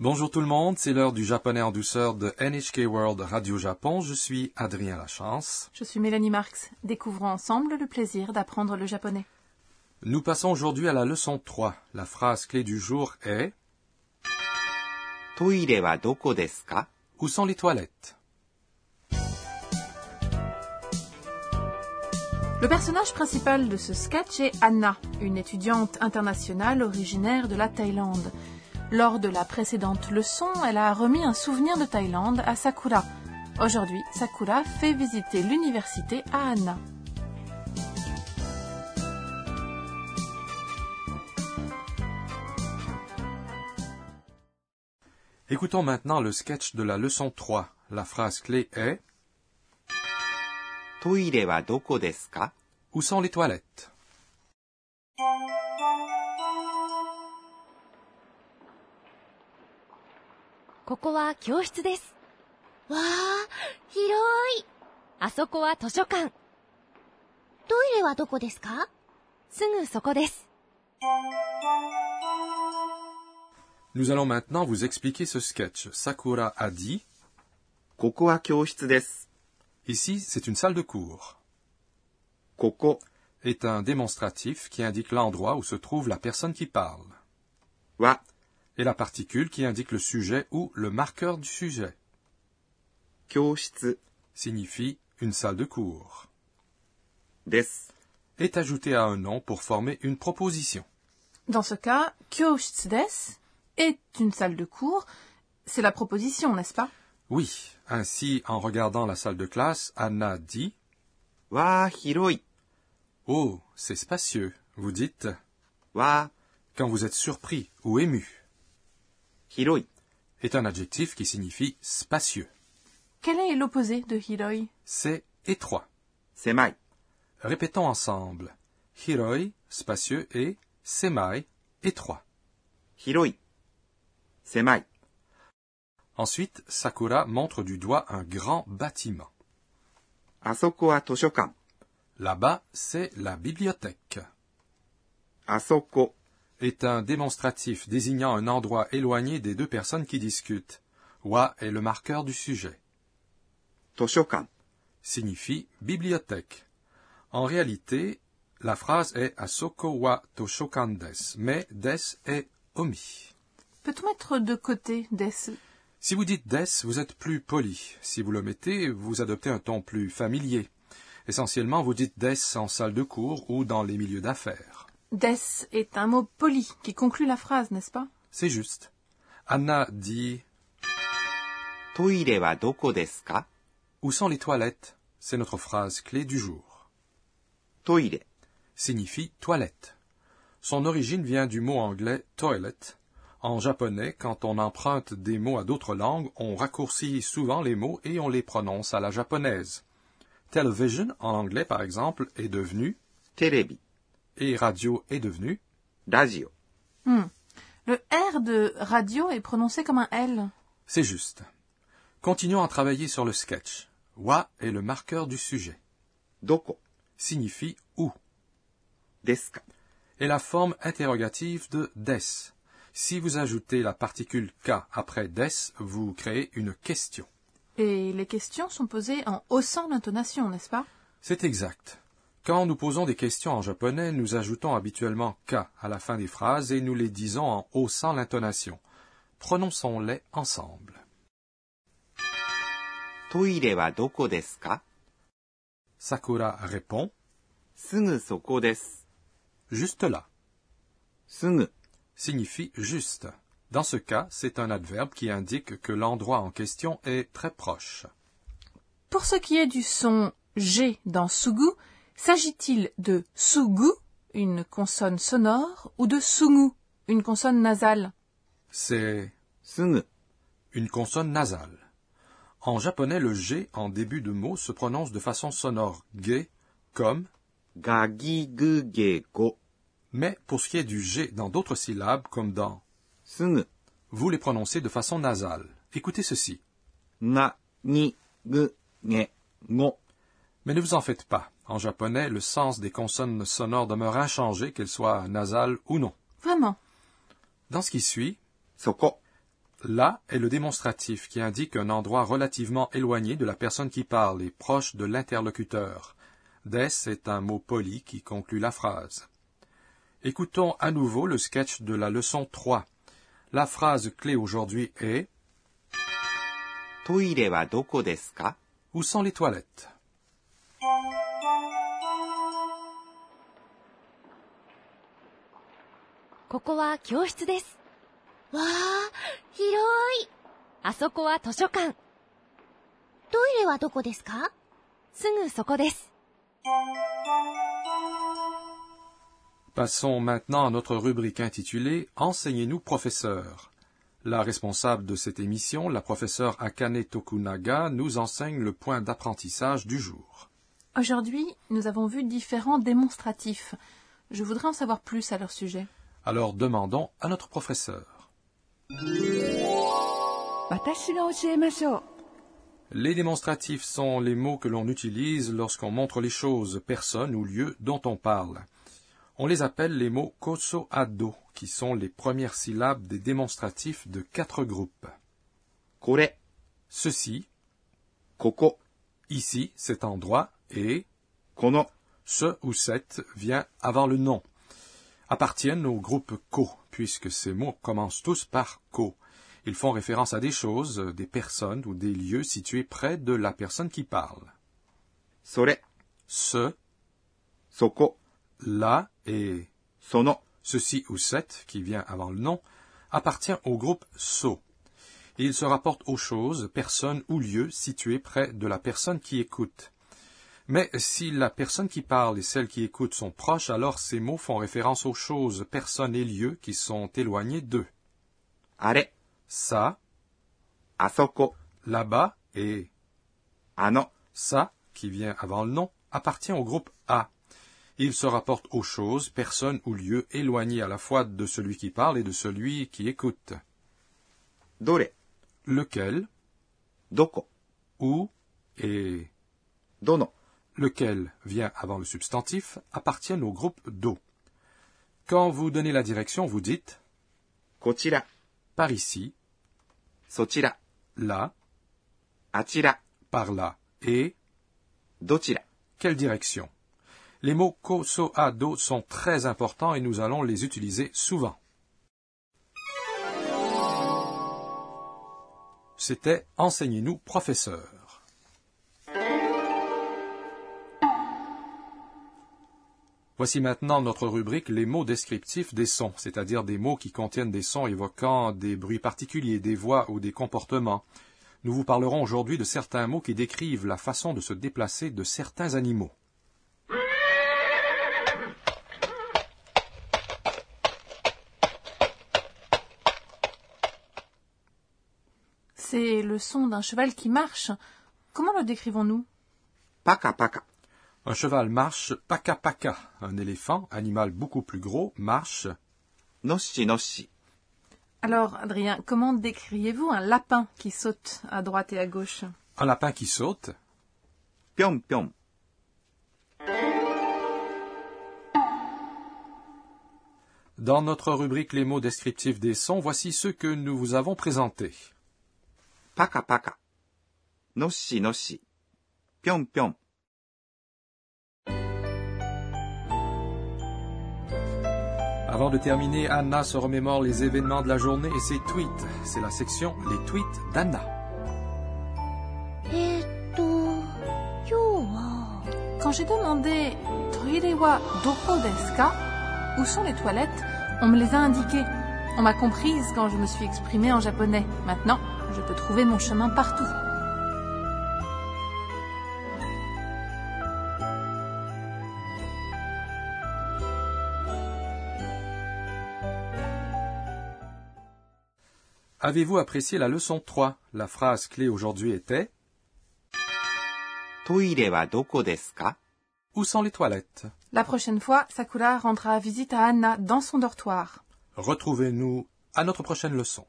Bonjour tout le monde, c'est l'heure du japonais en douceur de NHK World Radio Japon. Je suis Adrien Lachance. Je suis Mélanie Marx. Découvrons ensemble le plaisir d'apprendre le japonais. Nous passons aujourd'hui à la leçon 3. La phrase clé du jour est doko desu? Où sont les toilettes? Le personnage principal de ce sketch est Anna, une étudiante internationale originaire de la Thaïlande. Lors de la précédente leçon, elle a remis un souvenir de Thaïlande à Sakura. Aujourd'hui, Sakura fait visiter l'université à Anna. Écoutons maintenant le sketch de la leçon 3. La phrase clé est Où sont les toilettes? ここは教室です。わあ、広い。あそこは図書館。トイレはどこですかすぐそこです。 Nous allons maintenant vous expliquer ce sketch. Sakura a dit ここは教室です。 Ici, c'est une salle de cours. ここ Est un démonstratif qui indique l'endroit où se trouve la personne qui parle. は et la particule qui indique le sujet ou le marqueur du sujet. signifie une salle de cours. Des est ajouté à un nom pour former une proposition. Dans ce cas, des est une salle de cours. C'est la proposition, n'est-ce pas? Oui. Ainsi, en regardant la salle de classe, Anna dit Wa hiroi. Oh, c'est spacieux. Vous dites Wa quand vous êtes surpris ou ému. Hiroi est un adjectif qui signifie spacieux. Quel est l'opposé de hiroi? C'est étroit. Semai. Répétons ensemble. Hiroi, spacieux et semai, étroit. Hiroi. Semai. Ensuite, Sakura montre du doigt un grand bâtiment. Asoko Toshokan. Là-bas, c'est la bibliothèque. Asoko est un démonstratif désignant un endroit éloigné des deux personnes qui discutent. Wa est le marqueur du sujet. Toshokan signifie bibliothèque. En réalité, la phrase est Asoko wa Toshokan des, mais des est omis. Peut-on mettre de côté des? Si vous dites des, vous êtes plus poli. Si vous le mettez, vous adoptez un ton plus familier. Essentiellement, vous dites des en salle de cours ou dans les milieux d'affaires. Des est un mot poli qui conclut la phrase, n'est-ce pas? C'est juste. Anna dit Où sont les toilettes? C'est notre phrase clé du jour. Toire signifie toilette. Son origine vient du mot anglais toilet. En japonais, quand on emprunte des mots à d'autres langues, on raccourcit souvent les mots et on les prononce à la japonaise. Television en anglais, par exemple, est devenu Terebi et radio est devenu radio. Hmm. Le R de radio est prononcé comme un L. C'est juste. Continuons à travailler sur le sketch. Wa est le marqueur du sujet. Doko signifie où. Deska est la forme interrogative de des. Si vous ajoutez la particule k après des, vous créez une question. Et les questions sont posées en haussant l'intonation, n'est-ce pas? C'est exact. Quand nous posons des questions en japonais, nous ajoutons habituellement ka à la fin des phrases et nous les disons en haussant l'intonation. Prononçons-les ensemble. Doko? Sakura répond. Sugu soko. Juste là. Sugu signifie juste. Dans ce cas, c'est un adverbe qui indique que l'endroit en question est très proche. Pour ce qui est du son G dans Sugu, S'agit-il de sugu, une consonne sonore, ou de sungu, une consonne nasale? C'est sungu, une consonne nasale. En japonais, le G en début de mot se prononce de façon sonore ge comme gagigugeko. Mais pour ce qui est du G dans d'autres syllabes comme dans vous les prononcez de façon nasale. Écoutez ceci. Na, ni, gu, nge, ngo. Mais ne vous en faites pas. En japonais, le sens des consonnes sonores demeure inchangé, qu'elles soient nasales ou non. Vraiment Dans ce qui suit, Soko. là est le démonstratif qui indique un endroit relativement éloigné de la personne qui parle et proche de l'interlocuteur. Des est un mot poli qui conclut la phrase. Écoutons à nouveau le sketch de la leçon 3. La phrase clé aujourd'hui est Où sont les toilettes? ここは教室です。わあ、広い。あそこは図書館。トイレはどこですかすぐそこです。 Passons maintenant à notre rubrique intitulée Enseignez-nous professeur. La responsable de cette émission, la professeure Akane Tokunaga, nous enseigne le point d'apprentissage du jour. Aujourd'hui, nous avons vu différents démonstratifs. Je voudrais en savoir plus à leur sujet. Alors demandons à notre professeur. Les démonstratifs sont les mots que l'on utilise lorsqu'on montre les choses, personnes ou lieux dont on parle. On les appelle les mots koso ado, qui sont les premières syllabes des démonstratifs de quatre groupes. Kore. Ceci. Koko. Ici, cet endroit. Et. Kono. Ce ou cette vient avant le nom appartiennent au groupe co, puisque ces mots commencent tous par co. Ils font référence à des choses, des personnes ou des lieux situés près de la personne qui parle. Sore. Ce. Soko. Là et. Sono. Ceci ou cette, qui vient avant le nom, appartient au groupe so. Et il se rapporte aux choses, personnes ou lieux situés près de la personne qui écoute. Mais si la personne qui parle et celle qui écoute sont proches, alors ces mots font référence aux choses, personnes et lieux qui sont éloignés d'eux. Are. Ça. Asoko. Là-bas et. Ano. Ça, qui vient avant le nom, appartient au groupe A. Il se rapporte aux choses, personnes ou lieux éloignés à la fois de celui qui parle et de celui qui écoute. Dore. Lequel? Doko. Où? Et. Dono lequel vient avant le substantif, appartiennent au groupe do. Quand vous donnez la direction, vous dites Kochira. Par ici. Sochira. Là. Achira. Par là. Et. Dochira. Quelle direction? Les mots ko, so, a, do sont très importants et nous allons les utiliser souvent. C'était Enseignez-nous, professeur. Voici maintenant notre rubrique les mots descriptifs des sons, c'est-à-dire des mots qui contiennent des sons évoquant des bruits particuliers, des voix ou des comportements. Nous vous parlerons aujourd'hui de certains mots qui décrivent la façon de se déplacer de certains animaux. C'est le son d'un cheval qui marche. Comment le décrivons-nous? Paca, paca. Un cheval marche paca paca. Un éléphant, animal beaucoup plus gros, marche nossi nossi. Alors, Adrien, comment décririez-vous un lapin qui saute à droite et à gauche? Un lapin qui saute Piom piom. Dans notre rubrique Les mots descriptifs des sons, voici ceux que nous vous avons présentés. Paca paca. Nossi nossi. Piom piom. Avant de terminer, Anna se remémore les événements de la journée et ses tweets. C'est la section Les tweets d'Anna. Quand j'ai demandé Toirewa Dokodeska où sont les toilettes, on me les a indiquées. On m'a comprise quand je me suis exprimée en japonais. Maintenant, je peux trouver mon chemin partout. Avez-vous apprécié la leçon 3 La phrase clé aujourd'hui était Où sont les toilettes? La prochaine fois, Sakura rendra visite à Anna dans son dortoir. Retrouvez-nous à notre prochaine leçon.